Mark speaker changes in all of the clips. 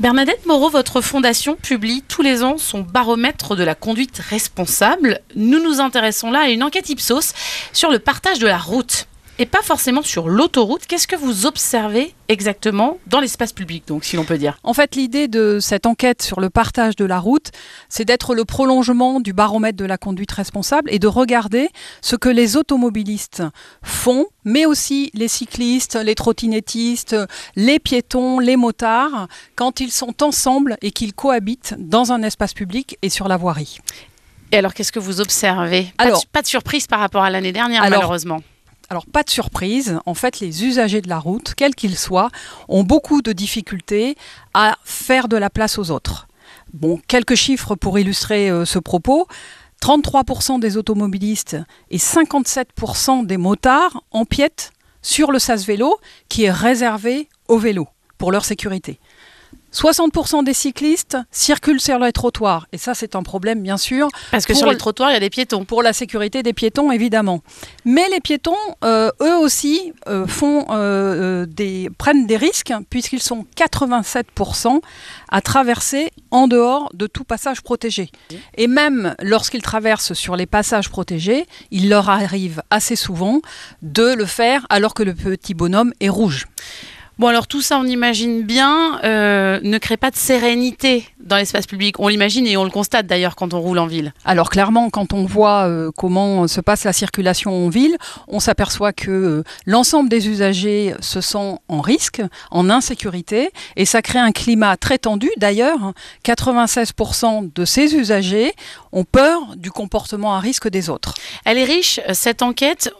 Speaker 1: Bernadette Moreau, votre fondation publie tous les ans son baromètre de la conduite responsable. Nous nous intéressons là à une enquête Ipsos sur le partage de la route et pas forcément sur l'autoroute. Qu'est-ce que vous observez exactement dans l'espace public, donc, si l'on peut dire?
Speaker 2: En fait, l'idée de cette enquête sur le partage de la route, c'est d'être le prolongement du baromètre de la conduite responsable et de regarder ce que les automobilistes font, mais aussi les cyclistes, les trottinettistes, les piétons, les motards, quand ils sont ensemble et qu'ils cohabitent dans un espace public et sur la voirie.
Speaker 1: Et alors, qu'est-ce que vous observez? Alors, pas, de, surprise par rapport à l'année dernière, malheureusement.
Speaker 2: Alors pas de surprise, en fait les usagers de la route, quels qu'ils soient, ont beaucoup de difficultés à faire de la place aux autres. Bon, quelques chiffres pour illustrer euh, ce propos. 33% des automobilistes et 57% des motards empiètent sur le sas vélo qui est réservé aux vélos pour leur sécurité. 60% des cyclistes circulent sur les trottoirs. Et ça, c'est un problème, bien sûr.
Speaker 1: Parce que sur les trottoirs, il y a des piétons.
Speaker 2: Pour la sécurité des piétons, évidemment. Mais les piétons, euh, eux aussi, euh, font, euh, des, prennent des risques, puisqu'ils sont 87% à traverser en dehors de tout passage protégé. Et même lorsqu'ils traversent sur les passages protégés, il leur arrive assez souvent de le faire alors que le petit bonhomme est rouge.
Speaker 1: Bon, alors tout ça, on imagine bien, euh, ne crée pas de sérénité dans l'espace public. On l'imagine et on le constate d'ailleurs quand on roule en ville.
Speaker 2: Alors clairement, quand on voit euh, comment se passe la circulation en ville, on s'aperçoit que euh, l'ensemble des usagers se sent en risque, en insécurité, et ça crée un climat très tendu. D'ailleurs, 96% de ces usagers ont peur du comportement à risque des autres.
Speaker 1: Elle est riche, cette enquête,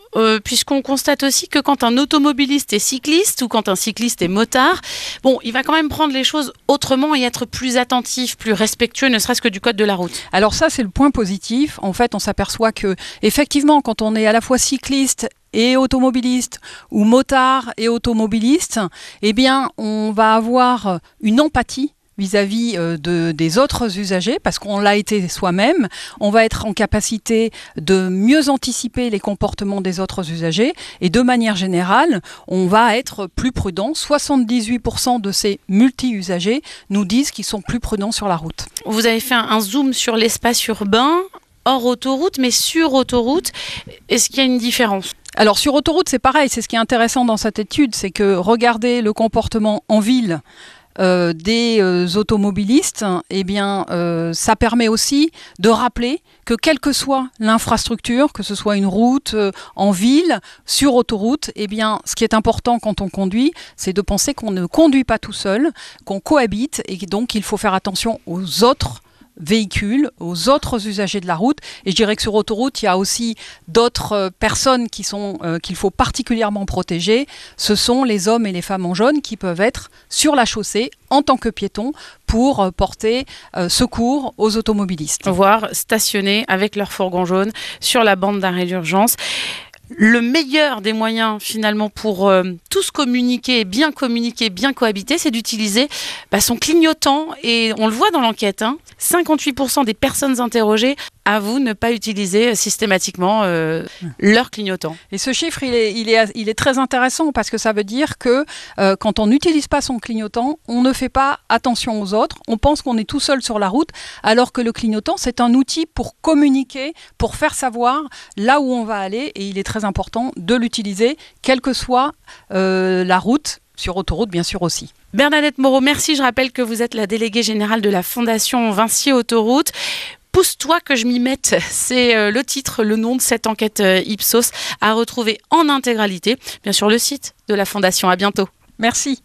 Speaker 1: puisqu'on constate aussi que quand un automobiliste est cycliste ou quand un cycliste et motard, bon, il va quand même prendre les choses autrement et être plus attentif, plus respectueux, ne serait-ce que du code de la route.
Speaker 2: Alors ça, c'est le point positif. En fait, on s'aperçoit que effectivement, quand on est à la fois cycliste et automobiliste ou motard et automobiliste, eh bien, on va avoir une empathie vis-à-vis euh, de, des autres usagers, parce qu'on l'a été soi-même, on va être en capacité de mieux anticiper les comportements des autres usagers, et de manière générale, on va être plus prudent. 78% de ces multi-usagers nous disent qu'ils sont plus prudents sur la route.
Speaker 1: Vous avez fait un zoom sur l'espace urbain hors autoroute, mais sur autoroute, est-ce qu'il y a une différence?
Speaker 2: Alors sur autoroute, c'est pareil, c'est ce qui est intéressant dans cette étude, c'est que regarder le comportement en ville euh, des euh, automobilistes, eh bien, euh, ça permet aussi de rappeler que quelle que soit l'infrastructure, que ce soit une route en ville, sur autoroute, eh bien, ce qui est important quand on conduit, c'est de penser qu'on ne conduit pas tout seul, qu'on cohabite et donc il faut faire attention aux autres véhicules, aux autres usagers de la route. Et je dirais que sur autoroute, il y a aussi d'autres euh, personnes qui sont euh, qu'il faut particulièrement protéger. Ce sont les hommes et les femmes en jaune qui peuvent être sur la chaussée en tant que piétons pour euh, porter secours aux automobilistes.
Speaker 1: Voire stationner avec leur fourgon jaune sur la bande d'arrêt d'urgence le meilleur des moyens finalement pour euh, tous communiquer, bien communiquer, bien cohabiter, c'est d'utiliser bah, son clignotant. Et on le voit dans l'enquête, 58% hein. des personnes interrogées avouent ne pas utiliser systématiquement euh, leur clignotant.
Speaker 2: Et ce chiffre, il est, il, est, il est très intéressant parce que ça veut dire que euh, quand on n'utilise pas son clignotant, on ne fait pas attention aux autres, on pense qu'on est tout seul sur la route, alors que le clignotant, c'est un outil pour communiquer, pour faire savoir là où on va aller, et il est très important de l'utiliser, quelle que soit euh, la route, sur autoroute bien sûr aussi.
Speaker 1: Bernadette Moreau, merci. Je rappelle que vous êtes la déléguée générale de la Fondation Vinci Autoroute. Pousse-toi que je m'y mette, c'est euh, le titre, le nom de cette enquête euh, Ipsos à retrouver en intégralité, bien sûr le site de la Fondation. À bientôt.
Speaker 2: Merci.